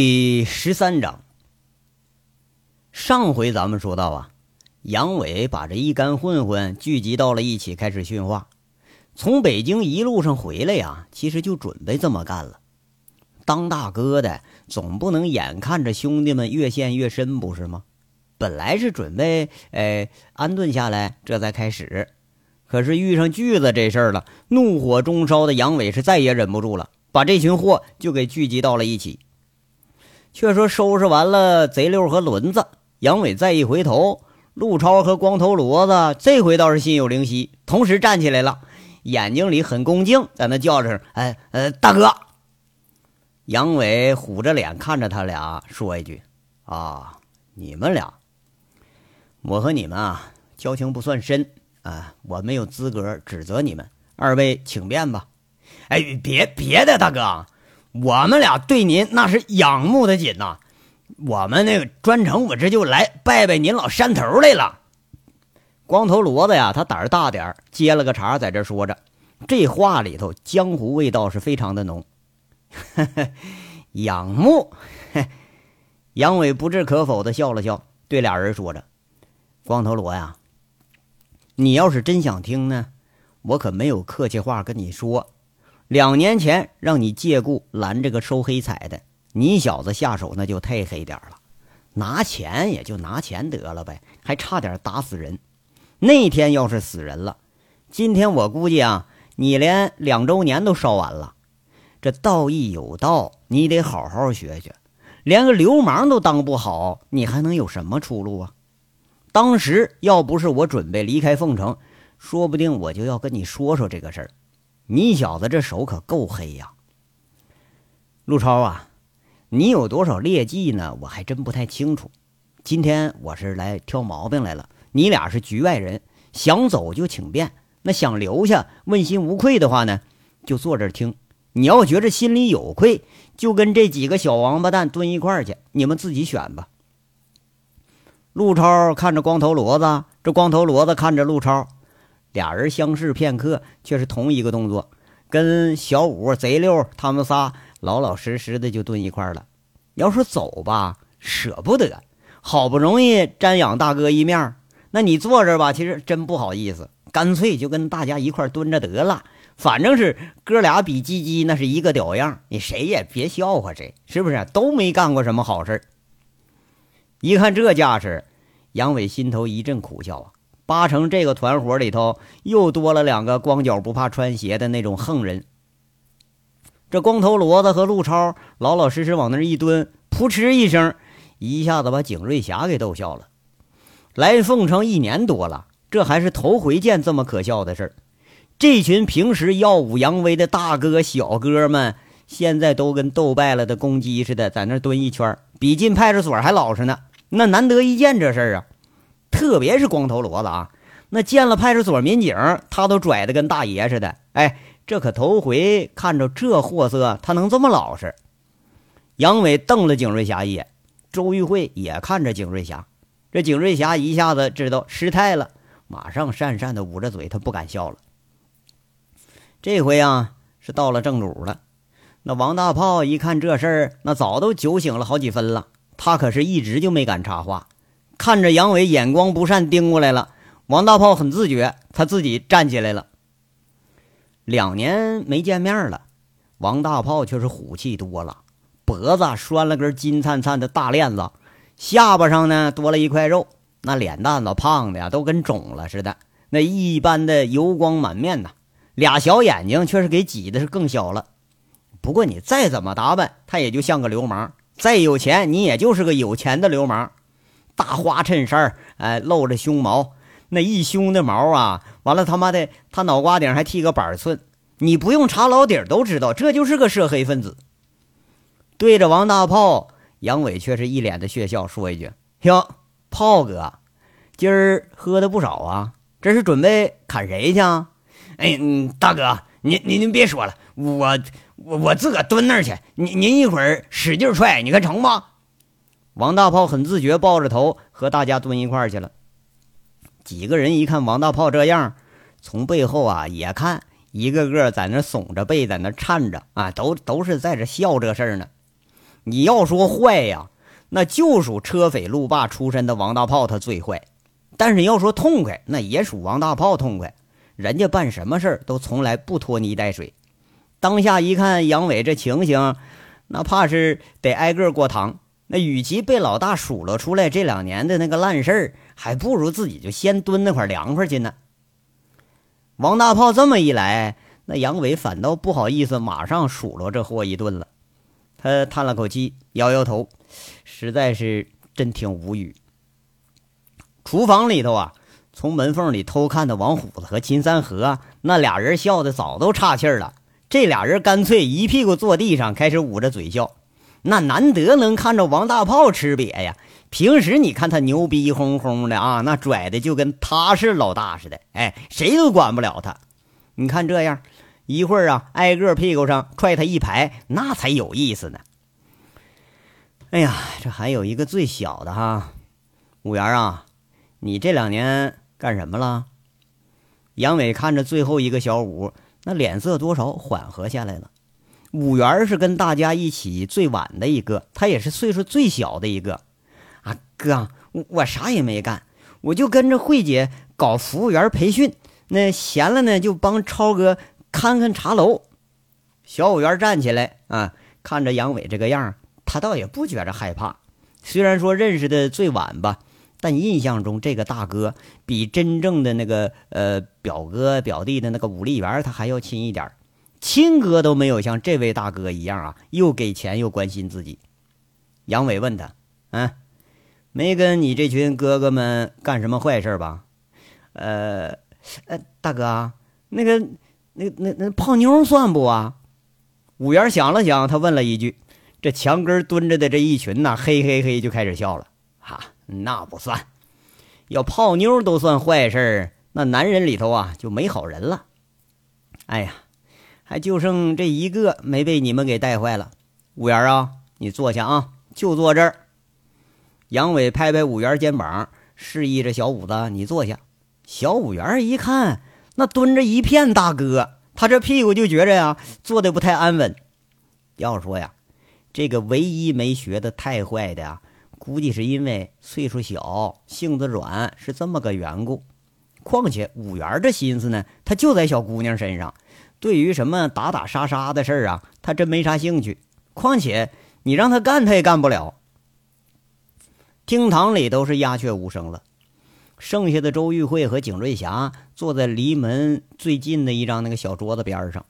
第十三章。上回咱们说到啊，杨伟把这一干混混聚集到了一起，开始训话。从北京一路上回来呀，其实就准备这么干了。当大哥的总不能眼看着兄弟们越陷越深，不是吗？本来是准备哎安顿下来，这才开始。可是遇上锯子这事儿了，怒火中烧的杨伟是再也忍不住了，把这群货就给聚集到了一起。却说收拾完了贼溜和轮子，杨伟再一回头，陆超和光头骡子这回倒是心有灵犀，同时站起来了，眼睛里很恭敬，在那叫着：“哎呃，大哥！”杨伟虎着脸看着他俩，说一句：“啊，你们俩，我和你们啊交情不算深啊，我没有资格指责你们，二位请便吧。”哎，别别的，大哥。我们俩对您那是仰慕的紧呐，我们那个专程我这就来拜拜您老山头来了。光头骡子呀，他胆儿大点儿，接了个茬，在这说着，这话里头江湖味道是非常的浓。仰慕，杨伟不置可否的笑了笑，对俩人说着：“光头骡呀，你要是真想听呢，我可没有客气话跟你说。”两年前让你借故拦这个收黑彩的，你小子下手那就太黑点了，拿钱也就拿钱得了呗，还差点打死人。那天要是死人了，今天我估计啊，你连两周年都烧完了。这道义有道，你得好好学学。连个流氓都当不好，你还能有什么出路啊？当时要不是我准备离开凤城，说不定我就要跟你说说这个事儿。你小子这手可够黑呀，陆超啊，你有多少劣迹呢？我还真不太清楚。今天我是来挑毛病来了。你俩是局外人，想走就请便，那想留下问心无愧的话呢，就坐这儿听。你要觉着心里有愧，就跟这几个小王八蛋蹲一块儿去，你们自己选吧。陆超看着光头骡子，这光头骡子看着陆超。俩人相视片刻，却是同一个动作，跟小五、贼六他们仨老老实实的就蹲一块了。要说走吧，舍不得，好不容易瞻仰大哥一面，那你坐这吧，其实真不好意思，干脆就跟大家一块蹲着得了。反正是哥俩比鸡鸡，那是一个屌样，你谁也别笑话谁，是不是？都没干过什么好事一看这架势，杨伟心头一阵苦笑啊。八成这个团伙里头又多了两个光脚不怕穿鞋的那种横人。这光头骡子和陆超老老实实往那一蹲，扑哧一声，一下子把景瑞霞给逗笑了。来凤城一年多了，这还是头回见这么可笑的事儿。这群平时耀武扬威的大哥小哥们，现在都跟斗败了的公鸡似的，在那蹲一圈，比进派出所还老实呢。那难得一见这事儿啊！特别是光头骡子啊，那见了派出所民警，他都拽得跟大爷似的。哎，这可头回看着这货色，他能这么老实？杨伟瞪了景瑞霞一眼，周玉慧也看着景瑞霞。这景瑞霞一下子知道失态了，马上讪讪的捂着嘴，他不敢笑了。这回啊，是到了正主了。那王大炮一看这事儿，那早都酒醒了好几分了，他可是一直就没敢插话。看着杨伟眼光不善盯过来了，王大炮很自觉，他自己站起来了。两年没见面了，王大炮却是虎气多了，脖子拴了根金灿灿的大链子，下巴上呢多了一块肉，那脸蛋子胖的呀都跟肿了似的，那一般的油光满面呐，俩小眼睛却是给挤的是更小了。不过你再怎么打扮，他也就像个流氓；再有钱，你也就是个有钱的流氓。大花衬衫哎，露着胸毛，那一胸的毛啊！完了，他妈的，他脑瓜顶还剃个板寸，你不用查老底儿都知道，这就是个涉黑分子。对着王大炮，杨伟却是一脸的血笑，说一句：“哟，炮哥，今儿喝的不少啊，这是准备砍谁去？”啊？”哎，大哥，您您您别说了，我我我自个蹲那儿去，您您一会儿使劲踹，你看成吗？王大炮很自觉，抱着头和大家蹲一块儿去了。几个人一看王大炮这样，从背后啊也看，一个个在那耸着背，在那颤着啊，都都是在这笑这事儿呢。你要说坏呀，那就属车匪路霸出身的王大炮他最坏。但是要说痛快，那也属王大炮痛快。人家办什么事儿都从来不拖泥带水。当下一看杨伟这情形，那怕是得挨个过堂。那与其被老大数落出来这两年的那个烂事儿，还不如自己就先蹲那块凉快去呢。王大炮这么一来，那杨伟反倒不好意思马上数落这货一顿了。他叹了口气，摇摇头，实在是真挺无语。厨房里头啊。从门缝里偷看的王虎子和秦三河，那俩人笑的早都岔气儿了。这俩人干脆一屁股坐地上，开始捂着嘴笑。那难得能看着王大炮吃瘪呀！平时你看他牛逼哄哄的啊，那拽的就跟他是老大似的，哎，谁都管不了他。你看这样，一会儿啊，挨个屁股上踹他一排，那才有意思呢。哎呀，这还有一个最小的哈，五元啊，你这两年。干什么了？杨伟看着最后一个小五，那脸色多少缓和下来了。五元是跟大家一起最晚的一个，他也是岁数最小的一个。啊，哥，我我啥也没干，我就跟着慧姐搞服务员培训。那闲了呢，就帮超哥看看茶楼。小五元站起来啊，看着杨伟这个样，他倒也不觉着害怕。虽然说认识的最晚吧。但印象中，这个大哥比真正的那个呃表哥表弟的那个武力员他还要亲一点亲哥都没有像这位大哥一样啊，又给钱又关心自己。杨伟问他：“嗯，没跟你这群哥哥们干什么坏事吧？”“呃，呃，大哥，那个，那那那泡妞算不啊？”五元想了想，他问了一句：“这墙根蹲着的这一群呐，嘿嘿嘿就开始笑了。”哈。那不算，要泡妞都算坏事那男人里头啊就没好人了。哎呀，还就剩这一个没被你们给带坏了。五元啊，你坐下啊，就坐这儿。杨伟拍拍五元肩膀，示意着小五子你坐下。小五元一看，那蹲着一片大哥，他这屁股就觉着呀，坐的不太安稳。要说呀，这个唯一没学的太坏的呀。估计是因为岁数小、性子软，是这么个缘故。况且五元这心思呢，他就在小姑娘身上。对于什么打打杀杀的事儿啊，他真没啥兴趣。况且你让他干，他也干不了。厅堂里都是鸦雀无声了，剩下的周玉慧和景瑞霞坐在离门最近的一张那个小桌子边上，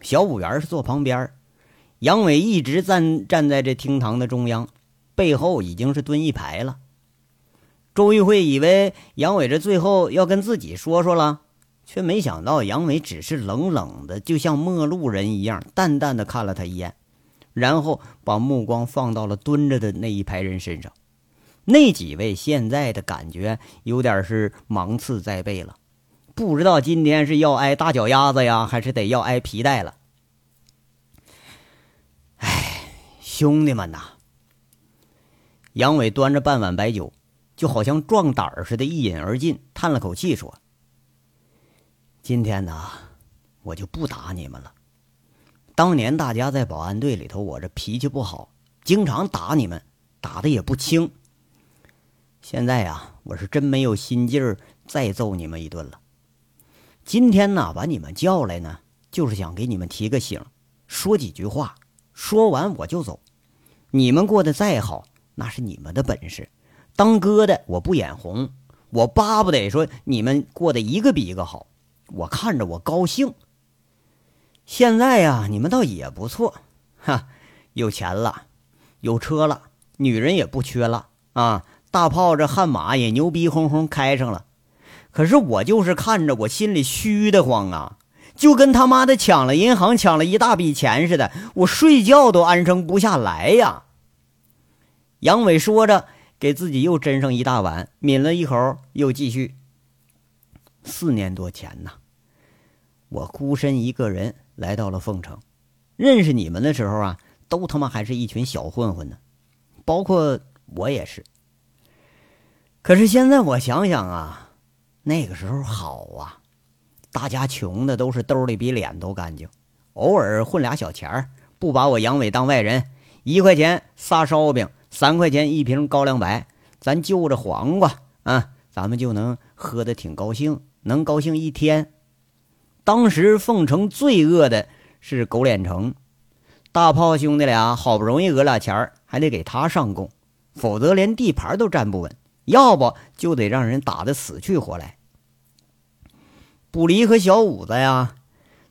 小五元是坐旁边，杨伟一直站站在这厅堂的中央。背后已经是蹲一排了。周玉慧以为杨伟这最后要跟自己说说了，却没想到杨伟只是冷冷的，就像陌路人一样，淡淡的看了他一眼，然后把目光放到了蹲着的那一排人身上。那几位现在的感觉有点是芒刺在背了，不知道今天是要挨大脚丫子呀，还是得要挨皮带了。哎，兄弟们呐！杨伟端着半碗白酒，就好像壮胆似的，一饮而尽，叹了口气说：“今天呢，我就不打你们了。当年大家在保安队里头，我这脾气不好，经常打你们，打的也不轻。现在呀，我是真没有心劲儿再揍你们一顿了。今天呢，把你们叫来呢，就是想给你们提个醒，说几句话，说完我就走。你们过得再好。”那是你们的本事，当哥的我不眼红，我巴不得说你们过得一个比一个好，我看着我高兴。现在呀，你们倒也不错，哈，有钱了，有车了，女人也不缺了啊，大炮这悍马也牛逼哄哄开上了。可是我就是看着我心里虚得慌啊，就跟他妈的抢了银行抢了一大笔钱似的，我睡觉都安生不下来呀。杨伟说着，给自己又斟上一大碗，抿了一口，又继续。四年多前呐，我孤身一个人来到了凤城，认识你们的时候啊，都他妈还是一群小混混呢，包括我也是。可是现在我想想啊，那个时候好啊，大家穷的都是兜里比脸都干净，偶尔混俩小钱儿，不把我杨伟当外人。一块钱仨烧饼，三块钱一瓶高粱白，咱就着黄瓜啊，咱们就能喝得挺高兴，能高兴一天。当时凤城最饿的是狗脸城，大炮兄弟俩好不容易讹俩钱，还得给他上供，否则连地盘都站不稳，要不就得让人打得死去活来。卜离和小五子呀，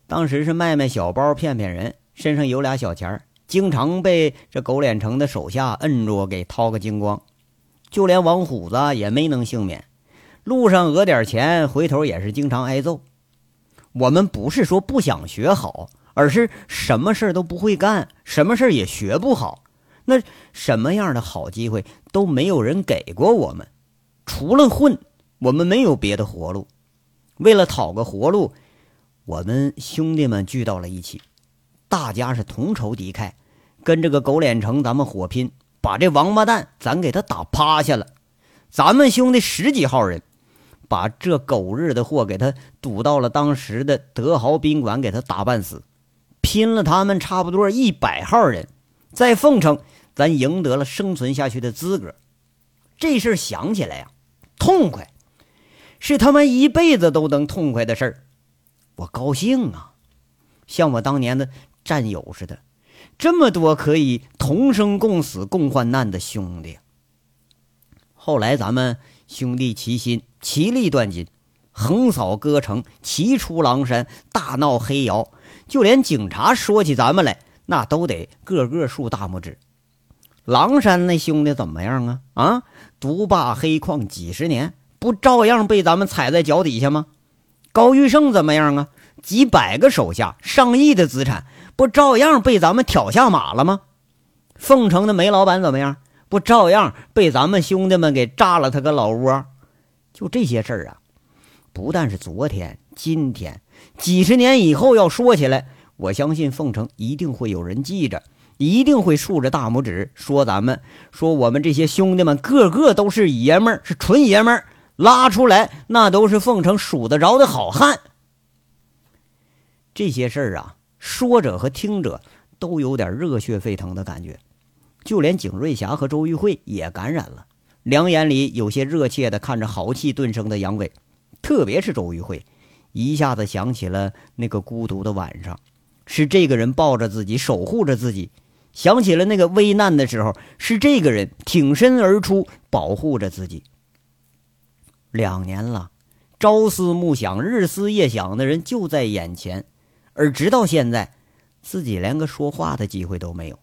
当时是卖卖小包骗骗人，身上有俩小钱。经常被这狗脸城的手下摁住，给掏个精光。就连王虎子也没能幸免，路上讹点钱，回头也是经常挨揍。我们不是说不想学好，而是什么事都不会干，什么事也学不好。那什么样的好机会都没有人给过我们，除了混，我们没有别的活路。为了讨个活路，我们兄弟们聚到了一起。大家是同仇敌忾，跟这个狗脸城咱们火拼，把这王八蛋咱给他打趴下了。咱们兄弟十几号人，把这狗日的货给他堵到了当时的德豪宾馆，给他打半死。拼了他们差不多一百号人，在凤城，咱赢得了生存下去的资格。这事儿想起来呀，痛快，是他妈一辈子都能痛快的事儿。我高兴啊，像我当年的。战友似的，这么多可以同生共死、共患难的兄弟。后来咱们兄弟齐心，齐力断金，横扫歌城，齐出狼山，大闹黑窑，就连警察说起咱们来，那都得个个竖大拇指。狼山那兄弟怎么样啊？啊，独霸黑矿几十年，不照样被咱们踩在脚底下吗？高玉胜怎么样啊？几百个手下，上亿的资产。不照样被咱们挑下马了吗？凤城的煤老板怎么样？不照样被咱们兄弟们给炸了他个老窝？就这些事儿啊，不但是昨天、今天，几十年以后要说起来，我相信凤城一定会有人记着，一定会竖着大拇指说咱们，说我们这些兄弟们个个都是爷们儿，是纯爷们儿，拉出来那都是凤城数得着的好汉。这些事儿啊。说者和听者都有点热血沸腾的感觉，就连景瑞霞和周玉慧也感染了，两眼里有些热切的看着豪气顿生的杨伟，特别是周玉慧，一下子想起了那个孤独的晚上，是这个人抱着自己，守护着自己；想起了那个危难的时候，是这个人挺身而出，保护着自己。两年了，朝思暮想、日思夜想的人就在眼前。而直到现在，自己连个说话的机会都没有。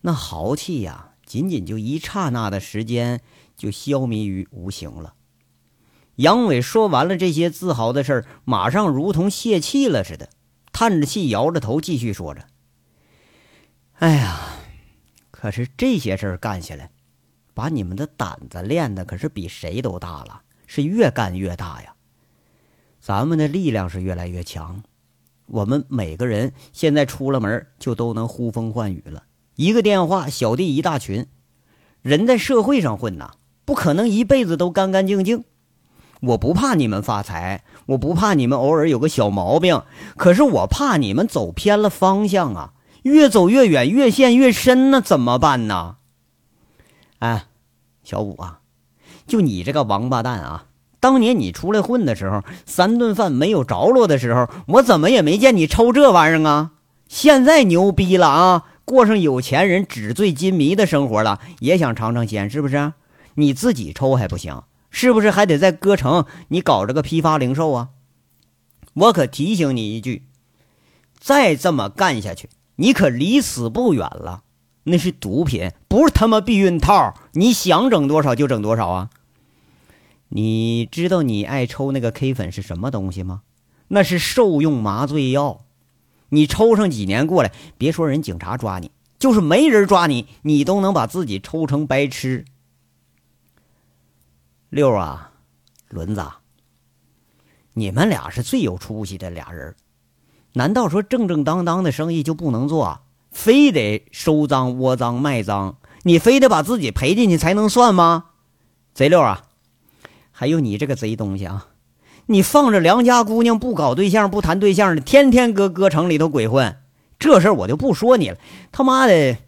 那豪气呀，仅仅就一刹那的时间，就消弭于无形了。杨伟说完了这些自豪的事儿，马上如同泄气了似的，叹着气，摇着头，继续说着：“哎呀，可是这些事儿干下来，把你们的胆子练的可是比谁都大了，是越干越大呀。”咱们的力量是越来越强，我们每个人现在出了门就都能呼风唤雨了。一个电话，小弟一大群。人在社会上混呐，不可能一辈子都干干净净。我不怕你们发财，我不怕你们偶尔有个小毛病，可是我怕你们走偏了方向啊，越走越远，越陷越深那，怎么办呢？哎，小五啊，就你这个王八蛋啊！当年你出来混的时候，三顿饭没有着落的时候，我怎么也没见你抽这玩意儿啊！现在牛逼了啊，过上有钱人纸醉金迷的生活了，也想尝尝鲜，是不是？你自己抽还不行，是不是还得在歌城你搞这个批发零售啊？我可提醒你一句，再这么干下去，你可离死不远了。那是毒品，不是他妈避孕套，你想整多少就整多少啊！你知道你爱抽那个 K 粉是什么东西吗？那是兽用麻醉药。你抽上几年过来，别说人警察抓你，就是没人抓你，你都能把自己抽成白痴。六啊，轮子，你们俩是最有出息的俩人。难道说正正当当的生意就不能做，非得收赃窝赃卖赃？你非得把自己赔进去才能算吗？贼六啊！还有你这个贼东西啊！你放着良家姑娘不搞对象不谈对象的，天天搁歌城里头鬼混，这事儿我就不说你了，他妈的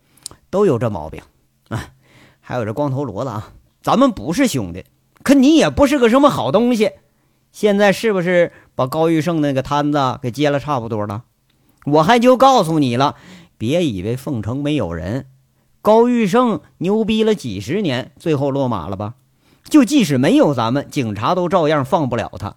都有这毛病啊！还有这光头骡子啊，咱们不是兄弟，可你也不是个什么好东西。现在是不是把高玉胜那个摊子给接了差不多了？我还就告诉你了，别以为凤城没有人，高玉胜牛逼了几十年，最后落马了吧？就即使没有咱们，警察都照样放不了他。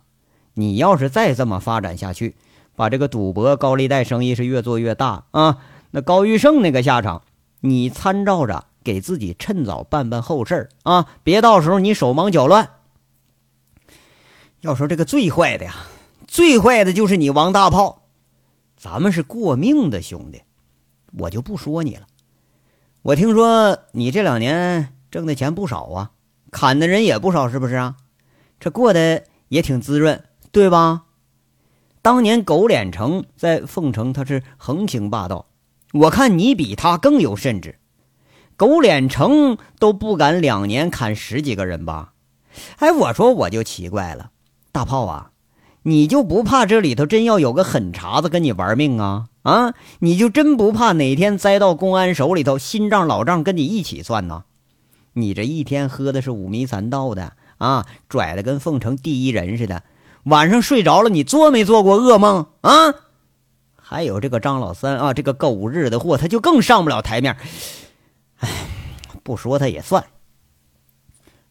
你要是再这么发展下去，把这个赌博、高利贷生意是越做越大啊，那高玉胜那个下场，你参照着给自己趁早办办后事啊，别到时候你手忙脚乱。要说这个最坏的呀，最坏的就是你王大炮。咱们是过命的兄弟，我就不说你了。我听说你这两年挣的钱不少啊，砍的人也不少，是不是啊？这过得也挺滋润，对吧？当年狗脸成在凤城他是横行霸道，我看你比他更有甚至。狗脸成都不敢两年砍十几个人吧？哎，我说我就奇怪了。大炮啊，你就不怕这里头真要有个狠茬子跟你玩命啊？啊，你就真不怕哪天栽到公安手里头，新账老账跟你一起算呢？你这一天喝的是五迷三道的啊，拽的跟凤城第一人似的，晚上睡着了，你做没做过噩梦啊？还有这个张老三啊，这个狗日的货，他就更上不了台面。哎，不说他也算。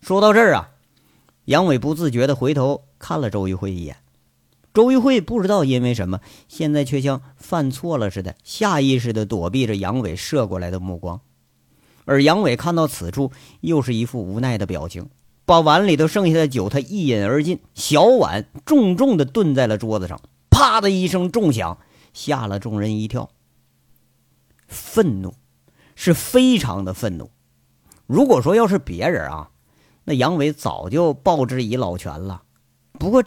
说到这儿啊，杨伟不自觉的回头。看了周玉慧一眼，周玉慧不知道因为什么，现在却像犯错了似的，下意识的躲避着杨伟射过来的目光。而杨伟看到此处，又是一副无奈的表情，把碗里头剩下的酒他一饮而尽，小碗重重的顿在了桌子上，啪的一声重响，吓了众人一跳。愤怒，是非常的愤怒。如果说要是别人啊，那杨伟早就报之以老拳了。不过，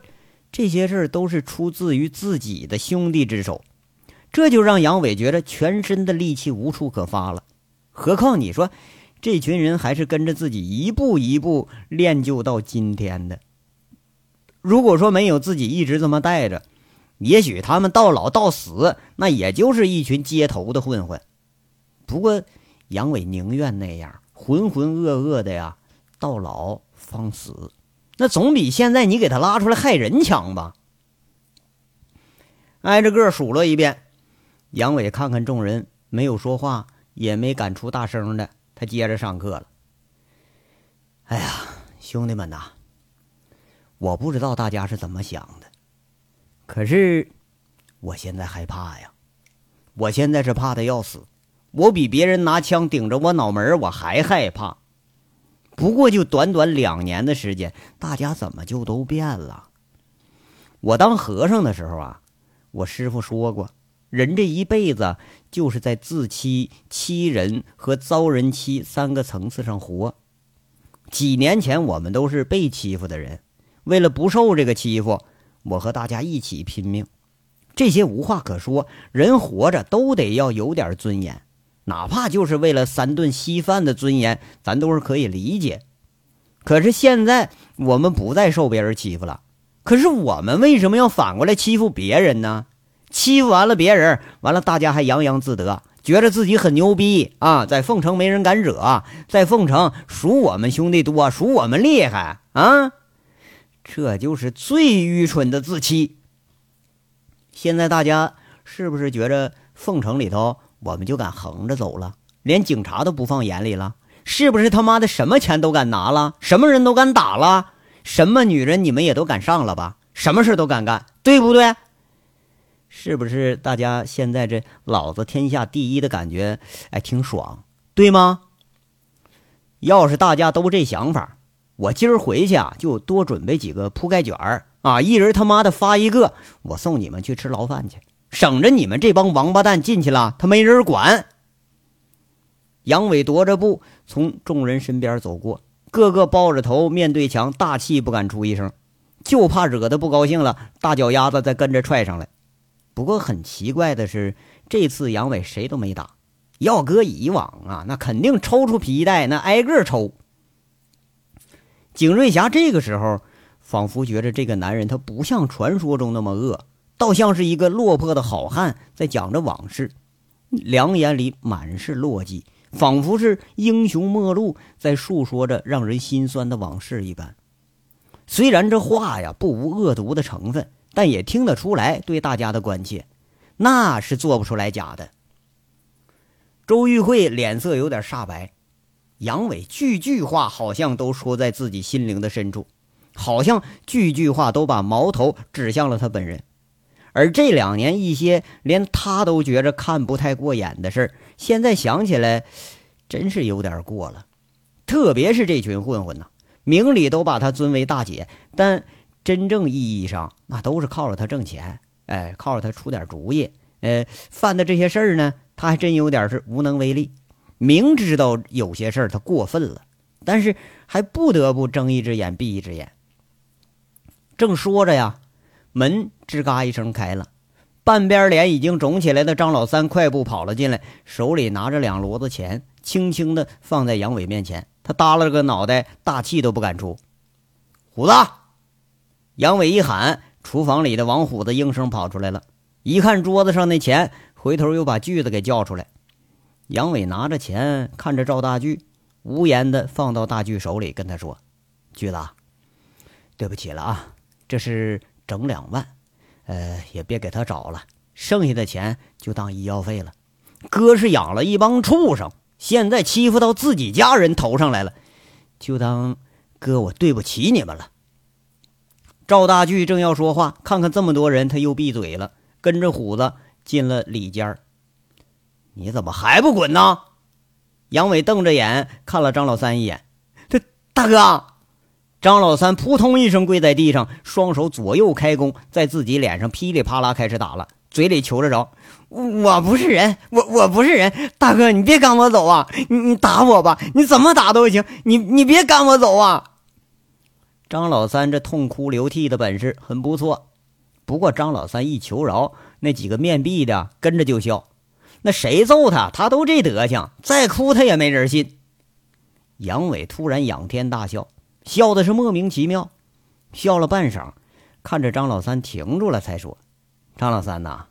这些事儿都是出自于自己的兄弟之手，这就让杨伟觉得全身的力气无处可发了。何况你说，这群人还是跟着自己一步一步练就到今天的。如果说没有自己一直这么带着，也许他们到老到死，那也就是一群街头的混混。不过，杨伟宁愿那样浑浑噩噩的呀，到老方死。那总比现在你给他拉出来害人强吧？挨着个数落一遍，杨伟看看众人，没有说话，也没敢出大声的，他接着上课了。哎呀，兄弟们呐，我不知道大家是怎么想的，可是我现在害怕呀，我现在是怕的要死，我比别人拿枪顶着我脑门我还害怕。不过就短短两年的时间，大家怎么就都变了？我当和尚的时候啊，我师傅说过，人这一辈子就是在自欺、欺人和遭人欺三个层次上活。几年前我们都是被欺负的人，为了不受这个欺负，我和大家一起拼命。这些无话可说，人活着都得要有点尊严。哪怕就是为了三顿稀饭的尊严，咱都是可以理解。可是现在我们不再受别人欺负了，可是我们为什么要反过来欺负别人呢？欺负完了别人，完了大家还洋洋自得，觉得自己很牛逼啊！在凤城没人敢惹，在凤城数我们兄弟多，数我们厉害啊！这就是最愚蠢的自欺。现在大家是不是觉着凤城里头？我们就敢横着走了，连警察都不放眼里了，是不是他妈的什么钱都敢拿了，什么人都敢打了，什么女人你们也都敢上了吧？什么事都敢干，对不对？是不是大家现在这老子天下第一的感觉，哎，挺爽，对吗？要是大家都这想法，我今儿回去啊，就多准备几个铺盖卷儿啊，一人他妈的发一个，我送你们去吃牢饭去。省着你们这帮王八蛋进去了，他没人管。杨伟踱着步从众人身边走过，个个抱着头面对墙，大气不敢出一声，就怕惹得不高兴了，大脚丫子再跟着踹上来。不过很奇怪的是，这次杨伟谁都没打。要搁以往啊，那肯定抽出皮带，那挨个抽。景瑞霞这个时候仿佛觉着这个男人他不像传说中那么恶。倒像是一个落魄的好汉在讲着往事，两眼里满是落寂，仿佛是英雄末路在述说着让人心酸的往事一般。虽然这话呀不无恶毒的成分，但也听得出来对大家的关切，那是做不出来假的。周玉慧脸色有点煞白，杨伟句句话好像都说在自己心灵的深处，好像句句话都把矛头指向了他本人。而这两年一些连他都觉着看不太过眼的事儿，现在想起来，真是有点过了。特别是这群混混呐，明里都把他尊为大姐，但真正意义上那都是靠着他挣钱，哎，靠着他出点主意，呃，犯的这些事儿呢，他还真有点是无能为力。明知道有些事儿他过分了，但是还不得不睁一只眼闭一只眼。正说着呀。门吱嘎一声开了，半边脸已经肿起来的张老三快步跑了进来，手里拿着两摞子钱，轻轻的放在杨伟面前。他耷拉着个脑袋，大气都不敢出。虎子，杨伟一喊，厨房里的王虎子应声跑出来了。一看桌子上那钱，回头又把锯子给叫出来。杨伟拿着钱，看着赵大锯，无言的放到大锯手里，跟他说：“锯子，对不起了啊，这是。”整两万，呃，也别给他找了，剩下的钱就当医药费了。哥是养了一帮畜生，现在欺负到自己家人头上来了，就当哥我对不起你们了。赵大巨正要说话，看看这么多人，他又闭嘴了，跟着虎子进了里间你怎么还不滚呢？杨伟瞪着眼看了张老三一眼，这大哥。张老三扑通一声跪在地上，双手左右开弓，在自己脸上噼里啪啦开始打了，嘴里求着着：“我不是人，我我不是人，大哥你别赶我走啊！你你打我吧，你怎么打都行，你你别赶我走啊！”张老三这痛哭流涕的本事很不错，不过张老三一求饶，那几个面壁的跟着就笑。那谁揍他，他都这德行，再哭他也没人信。杨伟突然仰天大笑。笑的是莫名其妙，笑了半晌，看着张老三停住了，才说：“张老三呐，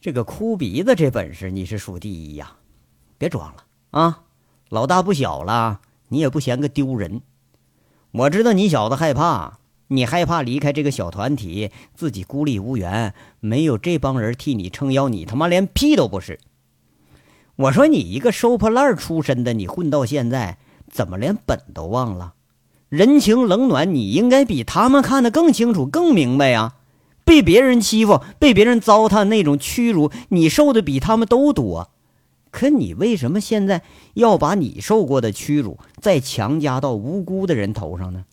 这个哭鼻子这本事你是数第一呀，别装了啊！老大不小了，你也不嫌个丢人。我知道你小子害怕，你害怕离开这个小团体，自己孤立无援，没有这帮人替你撑腰，你他妈连屁都不是。我说你一个收破烂出身的，你混到现在。”怎么连本都忘了？人情冷暖，你应该比他们看得更清楚、更明白呀！被别人欺负、被别人糟蹋那种屈辱，你受的比他们都多。可你为什么现在要把你受过的屈辱再强加到无辜的人头上呢？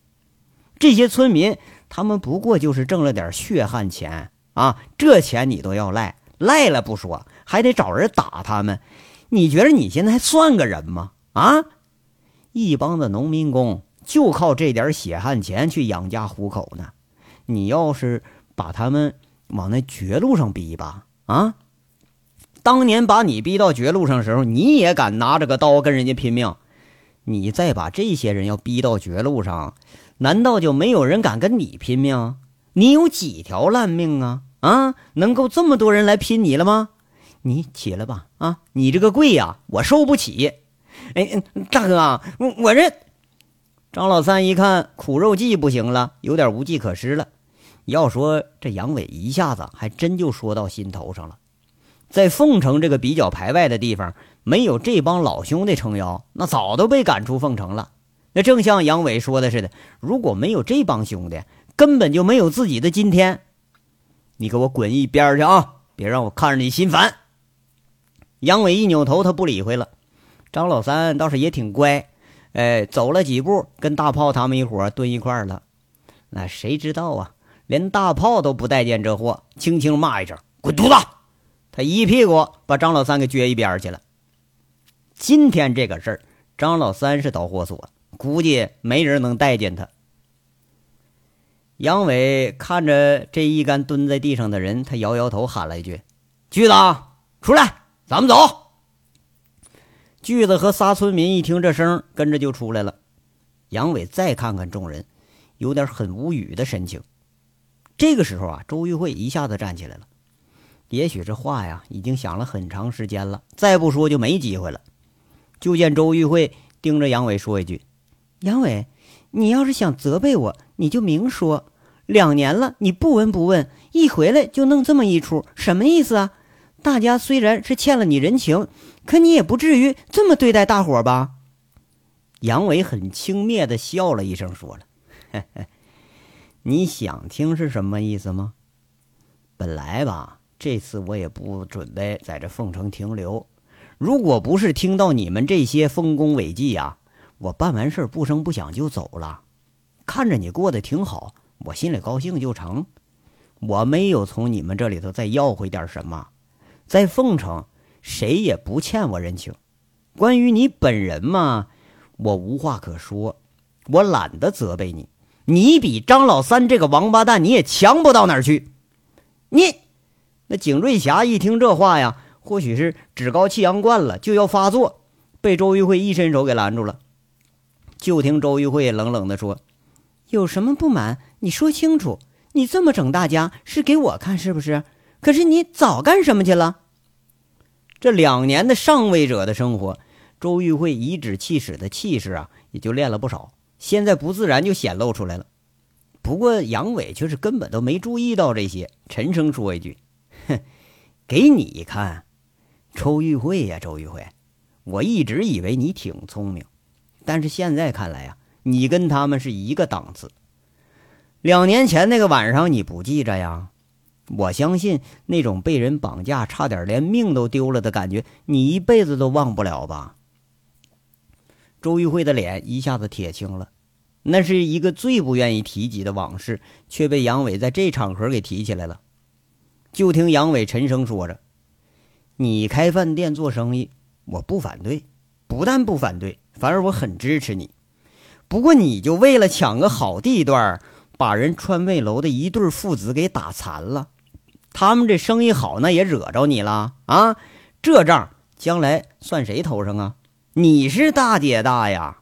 这些村民，他们不过就是挣了点血汗钱啊！这钱你都要赖，赖了不说，还得找人打他们。你觉得你现在还算个人吗？啊？一帮子农民工就靠这点血汗钱去养家糊口呢，你要是把他们往那绝路上逼吧，啊！当年把你逼到绝路上的时候，你也敢拿着个刀跟人家拼命？你再把这些人要逼到绝路上，难道就没有人敢跟你拼命？你有几条烂命啊？啊，能够这么多人来拼你了吗？你起来吧，啊，你这个贵呀，我受不起。哎，大哥，我我这张老三一看苦肉计不行了，有点无计可施了。要说这杨伟一下子还真就说到心头上了。在凤城这个比较排外的地方，没有这帮老兄弟撑腰，那早都被赶出凤城了。那正像杨伟说的似的，如果没有这帮兄弟，根本就没有自己的今天。你给我滚一边去啊！别让我看着你心烦。杨伟一扭头，他不理会了。张老三倒是也挺乖，哎，走了几步，跟大炮他们一伙蹲一块了。那谁知道啊？连大炮都不待见这货，轻轻骂一声：“滚犊子！”他一屁股把张老三给撅一边去了。今天这个事儿，张老三是导火索，估计没人能待见他。杨伟看着这一干蹲在地上的人，他摇摇头，喊了一句：“锯子，出来，咱们走。”锯子和仨村民一听这声，跟着就出来了。杨伟再看看众人，有点很无语的神情。这个时候啊，周玉慧一下子站起来了。也许这话呀，已经想了很长时间了，再不说就没机会了。就见周玉慧盯着杨伟说一句：“杨伟，你要是想责备我，你就明说。两年了，你不闻不问，一回来就弄这么一出，什么意思啊？大家虽然是欠了你人情，可你也不至于这么对待大伙吧？”杨伟很轻蔑的笑了一声，说了：“嘿嘿，你想听是什么意思吗？本来吧，这次我也不准备在这凤城停留。”如果不是听到你们这些丰功伟绩呀，我办完事不声不响就走了。看着你过得挺好，我心里高兴就成。我没有从你们这里头再要回点什么，在凤城谁也不欠我人情。关于你本人嘛，我无话可说，我懒得责备你。你比张老三这个王八蛋你也强不到哪儿去。你那景瑞霞一听这话呀。或许是趾高气扬惯了，就要发作，被周玉慧一伸手给拦住了。就听周玉慧冷冷地说：“有什么不满？你说清楚。你这么整大家是给我看是不是？可是你早干什么去了？”这两年的上位者的生活，周玉慧颐指气使的气势啊，也就练了不少。现在不自然就显露出来了。不过杨伟却是根本都没注意到这些，沉声说一句：“哼，给你看。”周玉慧呀，周玉慧，我一直以为你挺聪明，但是现在看来呀，你跟他们是一个档次。两年前那个晚上你不记着呀？我相信那种被人绑架，差点连命都丢了的感觉，你一辈子都忘不了吧？周玉慧的脸一下子铁青了，那是一个最不愿意提及的往事，却被杨伟在这场合给提起来了。就听杨伟沉声说着。你开饭店做生意，我不反对，不但不反对，反而我很支持你。不过你就为了抢个好地段，把人川味楼的一对父子给打残了。他们这生意好，那也惹着你了啊！这账将来算谁头上啊？你是大姐大呀！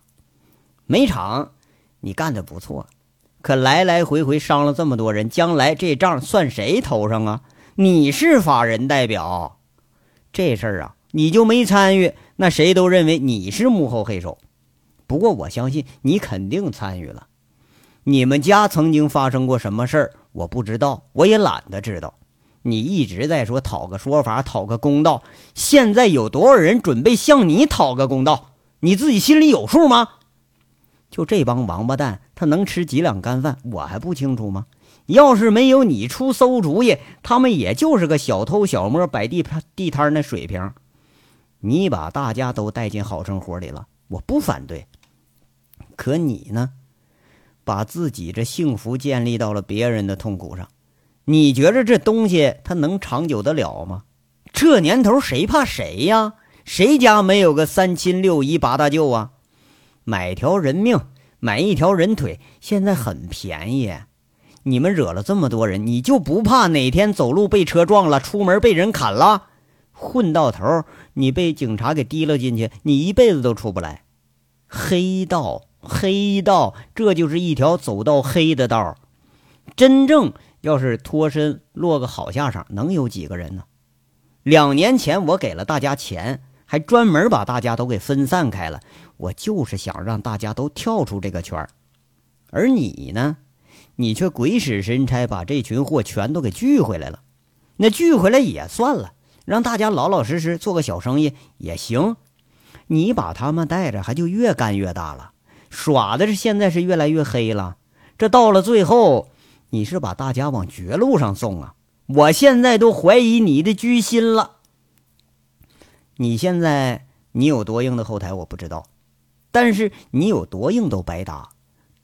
煤厂你干的不错，可来来回回伤了这么多人，将来这账算谁头上啊？你是法人代表。这事儿啊，你就没参与，那谁都认为你是幕后黑手。不过我相信你肯定参与了。你们家曾经发生过什么事儿，我不知道，我也懒得知道。你一直在说讨个说法，讨个公道。现在有多少人准备向你讨个公道？你自己心里有数吗？就这帮王八蛋，他能吃几两干饭，我还不清楚吗？要是没有你出馊主意，他们也就是个小偷小摸、摆地地摊那水平。你把大家都带进好生活里了，我不反对。可你呢，把自己这幸福建立到了别人的痛苦上，你觉着这东西它能长久得了吗？这年头谁怕谁呀？谁家没有个三亲六姨八大舅啊？买条人命，买一条人腿，现在很便宜。你们惹了这么多人，你就不怕哪天走路被车撞了，出门被人砍了，混到头你被警察给提了进去，你一辈子都出不来。黑道，黑道，这就是一条走到黑的道。真正要是脱身落个好下场，能有几个人呢？两年前我给了大家钱，还专门把大家都给分散开了，我就是想让大家都跳出这个圈而你呢？你却鬼使神差把这群货全都给聚回来了，那聚回来也算了，让大家老老实实做个小生意也行。你把他们带着，还就越干越大了，耍的是现在是越来越黑了。这到了最后，你是把大家往绝路上送啊！我现在都怀疑你的居心了。你现在你有多硬的后台我不知道，但是你有多硬都白搭。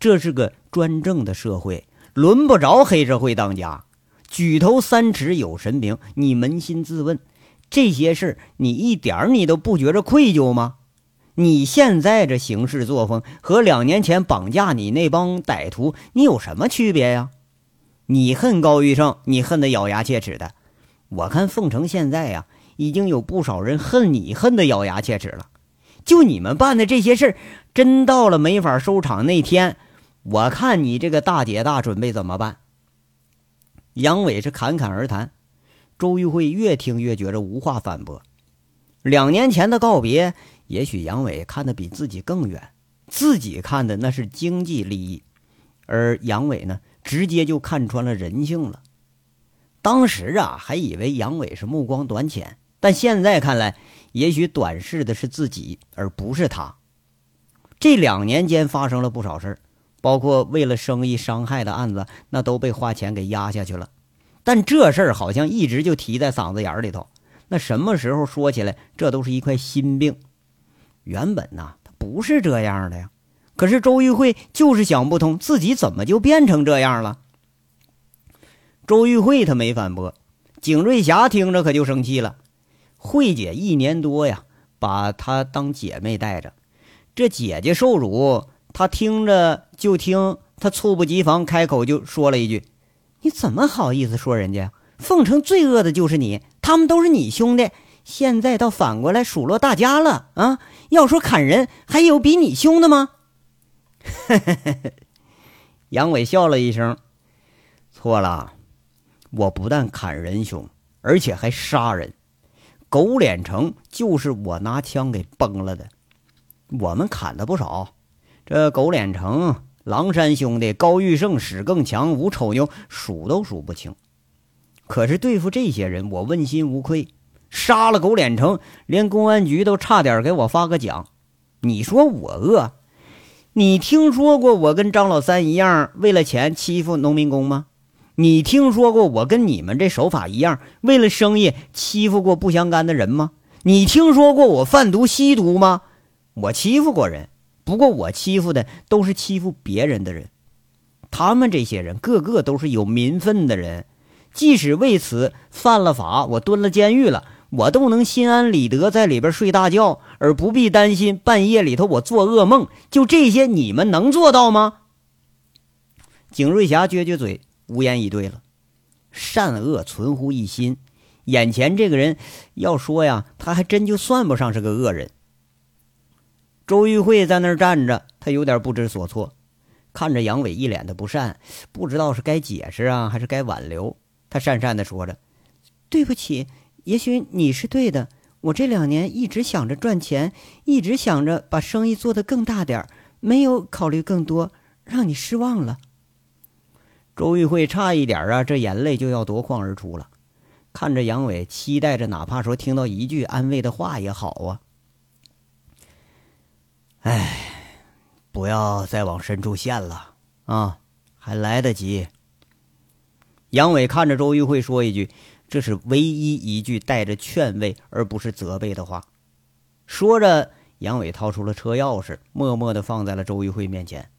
这是个专政的社会，轮不着黑社会当家。举头三尺有神明，你扪心自问，这些事儿你一点你都不觉着愧疚吗？你现在这行事作风和两年前绑架你那帮歹徒，你有什么区别呀？你恨高玉胜，你恨得咬牙切齿的。我看凤城现在呀，已经有不少人恨你，恨得咬牙切齿了。就你们办的这些事儿，真到了没法收场那天。我看你这个大姐大准备怎么办？杨伟是侃侃而谈，周玉慧越听越觉着无话反驳。两年前的告别，也许杨伟看得比自己更远，自己看的那是经济利益，而杨伟呢，直接就看穿了人性了。当时啊，还以为杨伟是目光短浅，但现在看来，也许短视的是自己，而不是他。这两年间发生了不少事儿，包括为了生意伤害的案子，那都被花钱给压下去了。但这事儿好像一直就提在嗓子眼里头。那什么时候说起来，这都是一块心病。原本呐，他不是这样的呀。可是周玉慧就是想不通，自己怎么就变成这样了。周玉慧他没反驳，景瑞霞听着可就生气了。慧姐一年多呀，把她当姐妹带着，这姐姐受辱，他听着就听，他猝不及防开口就说了一句：“你怎么好意思说人家？凤城最恶的就是你，他们都是你兄弟，现在倒反过来数落大家了啊！要说砍人，还有比你凶的吗？” 杨伟笑了一声：“错了。”我不但砍人凶，而且还杀人。狗脸城就是我拿枪给崩了的。我们砍的不少，这狗脸城、狼山兄弟、高玉胜、史更强、吴丑牛数都数不清。可是对付这些人，我问心无愧。杀了狗脸城，连公安局都差点给我发个奖。你说我恶？你听说过我跟张老三一样为了钱欺负农民工吗？你听说过我跟你们这手法一样，为了生意欺负过不相干的人吗？你听说过我贩毒吸毒吗？我欺负过人，不过我欺负的都是欺负别人的人。他们这些人个个都是有民愤的人，即使为此犯了法，我蹲了监狱了，我都能心安理得在里边睡大觉，而不必担心半夜里头我做噩梦。就这些，你们能做到吗？景瑞霞撅撅嘴。无言以对了，善恶存乎一心。眼前这个人，要说呀，他还真就算不上是个恶人。周玉慧在那儿站着，他有点不知所措，看着杨伟一脸的不善，不知道是该解释啊，还是该挽留。他讪讪的说着：“对不起，也许你是对的。我这两年一直想着赚钱，一直想着把生意做得更大点没有考虑更多，让你失望了。”周玉慧差一点啊，这眼泪就要夺眶而出了。看着杨伟，期待着哪怕说听到一句安慰的话也好啊。哎，不要再往深处陷了啊，还来得及。杨伟看着周玉慧说一句：“这是唯一一句带着劝慰而不是责备的话。”说着，杨伟掏出了车钥匙，默默的放在了周玉慧面前：“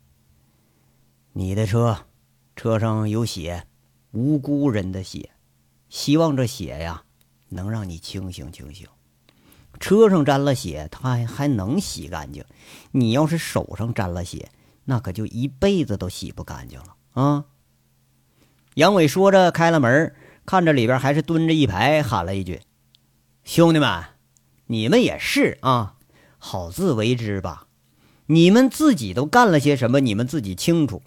你的车。”车上有血，无辜人的血，希望这血呀能让你清醒清醒。车上沾了血，他还还能洗干净。你要是手上沾了血，那可就一辈子都洗不干净了啊！杨伟说着，开了门，看着里边还是蹲着一排，喊了一句：“兄弟们，你们也是啊，好自为之吧。你们自己都干了些什么？你们自己清楚。”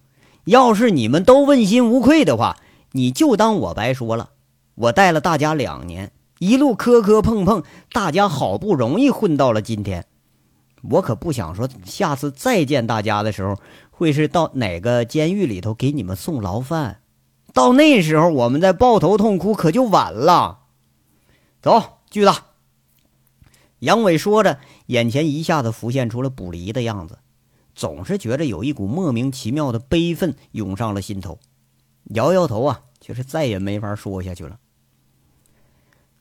要是你们都问心无愧的话，你就当我白说了。我带了大家两年，一路磕磕碰碰，大家好不容易混到了今天。我可不想说下次再见大家的时候，会是到哪个监狱里头给你们送牢饭。到那时候，我们再抱头痛哭，可就晚了。走，巨子。杨伟说着，眼前一下子浮现出了卜离的样子。总是觉着有一股莫名其妙的悲愤涌上了心头，摇摇头啊，却是再也没法说下去了。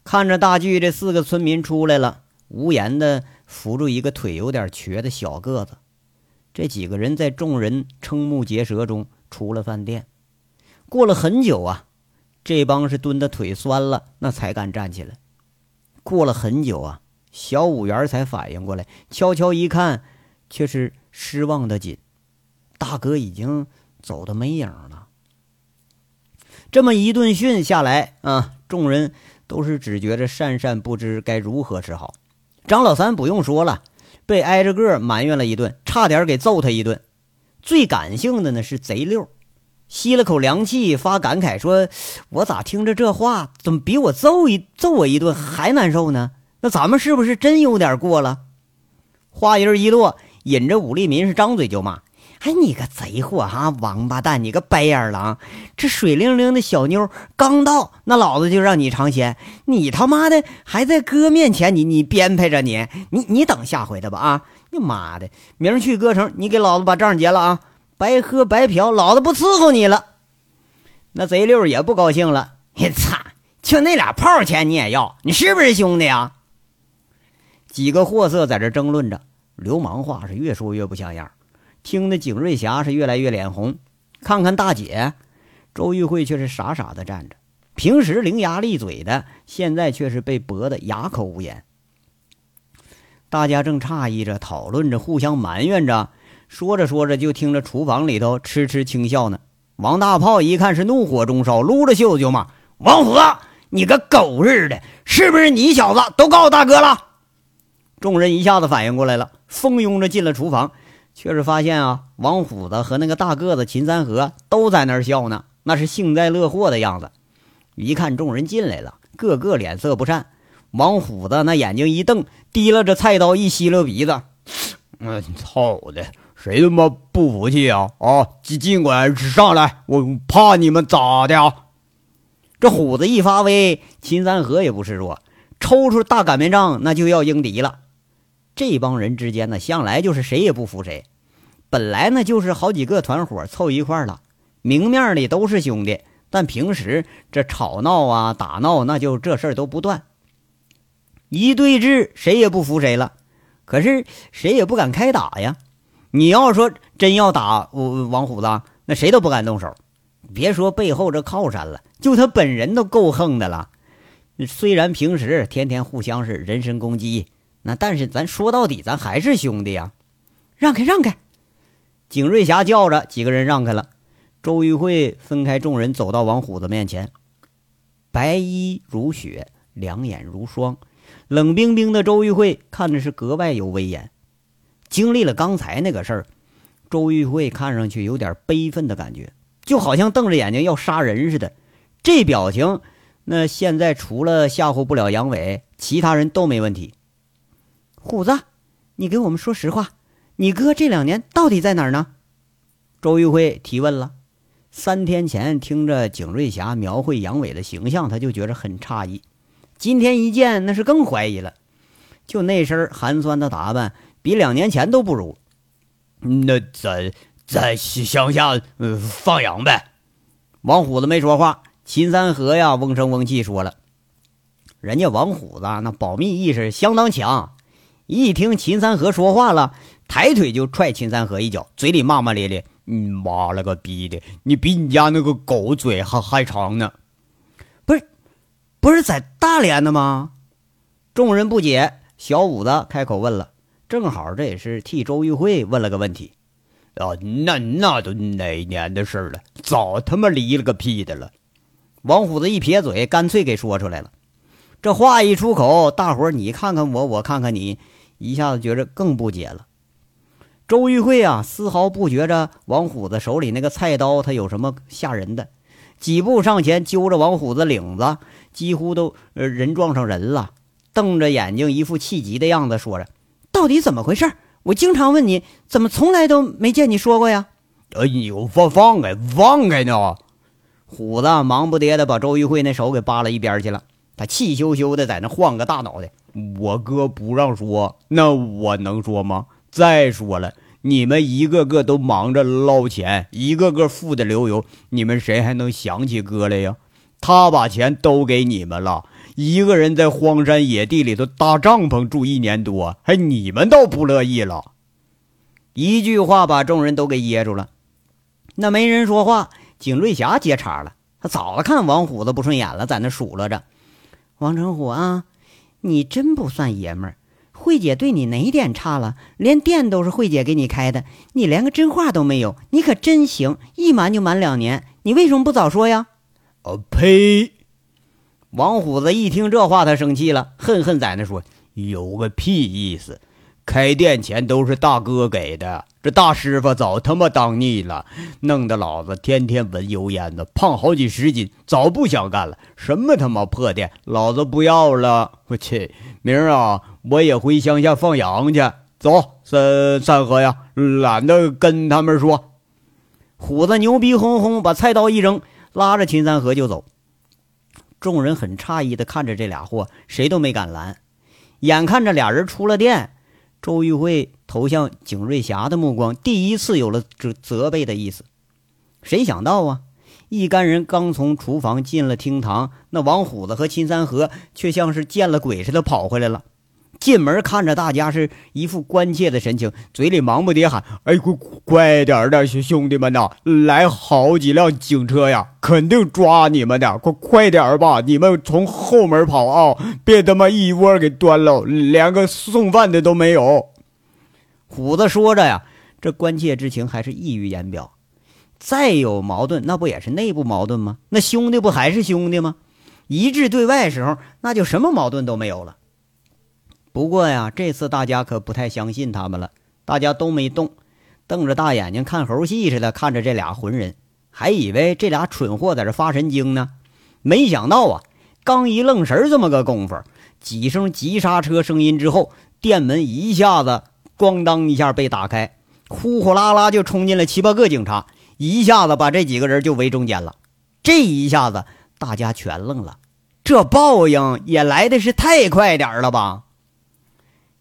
看着大巨这四个村民出来了，无言的扶住一个腿有点瘸的小个子。这几个人在众人瞠目结舌中出了饭店。过了很久啊，这帮是蹲的腿酸了，那才敢站起来。过了很久啊，小五元才反应过来，悄悄一看，却是。失望的紧，大哥已经走的没影了。这么一顿训下来啊，众人都是只觉着讪讪不知该如何是好。张老三不用说了，被挨着个埋怨了一顿，差点给揍他一顿。最感性的呢是贼六，吸了口凉气，发感慨说：“我咋听着这话，怎么比我揍一揍我一顿还难受呢？那咱们是不是真有点过了？”话音一落，引着武立民是张嘴就骂：“哎，你个贼货哈，王八蛋，你个白眼狼！这水灵灵的小妞刚到，那老子就让你尝鲜，你他妈的还在哥面前你你编排着你，你你等下回的吧啊！你妈的，明儿去哥城，你给老子把账结了啊！”白喝白嫖，老子不伺候你了。那贼六也不高兴了，你操！就那俩炮钱你也要？你是不是兄弟啊？几个货色在这争论着，流氓话是越说越不像样，听得景瑞霞是越来越脸红。看看大姐周玉慧却是傻傻的站着，平时伶牙俐嘴的，现在却是被驳得哑口无言。大家正诧异着，讨论着，互相埋怨着。说着说着，就听着厨房里头痴痴轻笑呢。王大炮一看是怒火中烧，撸着袖子就骂：“王虎，你个狗日的，是不是你小子都告诉大哥了？”众人一下子反应过来了，蜂拥着进了厨房，却是发现啊，王虎子和那个大个子秦三河都在那儿笑呢，那是幸灾乐祸的样子。一看众人进来了，个个脸色不善。王虎子那眼睛一瞪，提拉着菜刀一吸溜鼻子：“我操的！”谁他妈不服气啊？啊，尽尽管上来，我怕你们咋的啊？这虎子一发威，秦三河也不示弱，抽出大擀面杖，那就要迎敌了。这帮人之间呢，向来就是谁也不服谁，本来呢就是好几个团伙凑一块了，明面里都是兄弟，但平时这吵闹啊、打闹，那就这事儿都不断。一对峙，谁也不服谁了，可是谁也不敢开打呀。你要说真要打我王虎子，那谁都不敢动手。别说背后这靠山了，就他本人都够横的了。虽然平时天天互相是人身攻击，那但是咱说到底，咱还是兄弟呀。让开，让开！景瑞霞叫着，几个人让开了。周玉慧分开众人，走到王虎子面前，白衣如雪，两眼如霜，冷冰冰的周玉慧看着是格外有威严。经历了刚才那个事儿，周玉慧看上去有点悲愤的感觉，就好像瞪着眼睛要杀人似的。这表情，那现在除了吓唬不了杨伟，其他人都没问题。虎子，你给我们说实话，你哥这两年到底在哪儿呢？周玉慧提问了。三天前听着景瑞霞描绘杨伟的形象，他就觉着很诧异。今天一见，那是更怀疑了。就那身寒酸的打扮。比两年前都不如，那咱在乡下放羊呗。王虎子没说话，秦三河呀嗡声嗡气说了。人家王虎子那保密意识相当强，一听秦三河说话了，抬腿就踹秦三河一脚，嘴里骂骂咧咧：“你妈了个逼的，你比你家那个狗嘴还还长呢！”不是，不是在大连的吗？众人不解，小五子开口问了。正好，这也是替周玉慧问了个问题。啊，那那都哪年的事了？早他妈离了个屁的了！王虎子一撇嘴，干脆给说出来了。这话一出口，大伙你看看我，我看看你，一下子觉着更不解了。周玉慧啊，丝毫不觉着王虎子手里那个菜刀他有什么吓人的，几步上前揪着王虎子领子，几乎都呃人撞上人了，瞪着眼睛，一副气急的样子，说着。到底怎么回事？我经常问你，怎么从来都没见你说过呀？哎呦，放放开，放开呢！虎子忙不迭的把周玉慧那手给扒拉一边去了。他气羞羞的在那晃个大脑袋。我哥不让说，那我能说吗？再说了，你们一个个都忙着捞钱，一个个富得流油，你们谁还能想起哥来呀？他把钱都给你们了。一个人在荒山野地里头搭帐篷住一年多，还你们倒不乐意了。一句话把众人都给噎住了。那没人说话，景瑞霞接茬了。他早看王虎子不顺眼了，在那数落着：“王成虎啊，你真不算爷们儿。慧姐对你哪点差了？连店都是慧姐给你开的，你连个真话都没有，你可真行！一瞒就瞒两年，你为什么不早说呀？”“哦呸！”王虎子一听这话，他生气了，恨恨在那说：“有个屁意思！开店钱都是大哥给的，这大师傅早他妈当腻了，弄得老子天天闻油烟的，胖好几十斤，早不想干了。什么他妈破店，老子不要了！我去，明儿啊，我也回乡下放羊去。走，三三河呀，懒得跟他们说。虎子牛逼哄哄，把菜刀一扔，拉着秦三河就走。众人很诧异的看着这俩货，谁都没敢拦。眼看着俩人出了店。周玉慧投向景瑞霞的目光，第一次有了责责备的意思。谁想到啊，一干人刚从厨房进了厅堂，那王虎子和秦三河却像是见了鬼似的跑回来了。进门看着大家是一副关切的神情，嘴里忙不迭喊：“哎，快快点的，兄弟们呐，来好几辆警车呀，肯定抓你们的！快快点吧，你们从后门跑啊，别他妈一窝给端了，连个送饭的都没有。”虎子说着呀，这关切之情还是溢于言表。再有矛盾，那不也是内部矛盾吗？那兄弟不还是兄弟吗？一致对外时候，那就什么矛盾都没有了。不过呀，这次大家可不太相信他们了，大家都没动，瞪着大眼睛看猴戏似的看着这俩浑人，还以为这俩蠢货在这发神经呢。没想到啊，刚一愣神这么个功夫，几声急刹车声音之后，店门一下子咣当一下被打开，呼呼啦啦就冲进了七八个警察，一下子把这几个人就围中间了。这一下子，大家全愣了，这报应也来的是太快点了吧！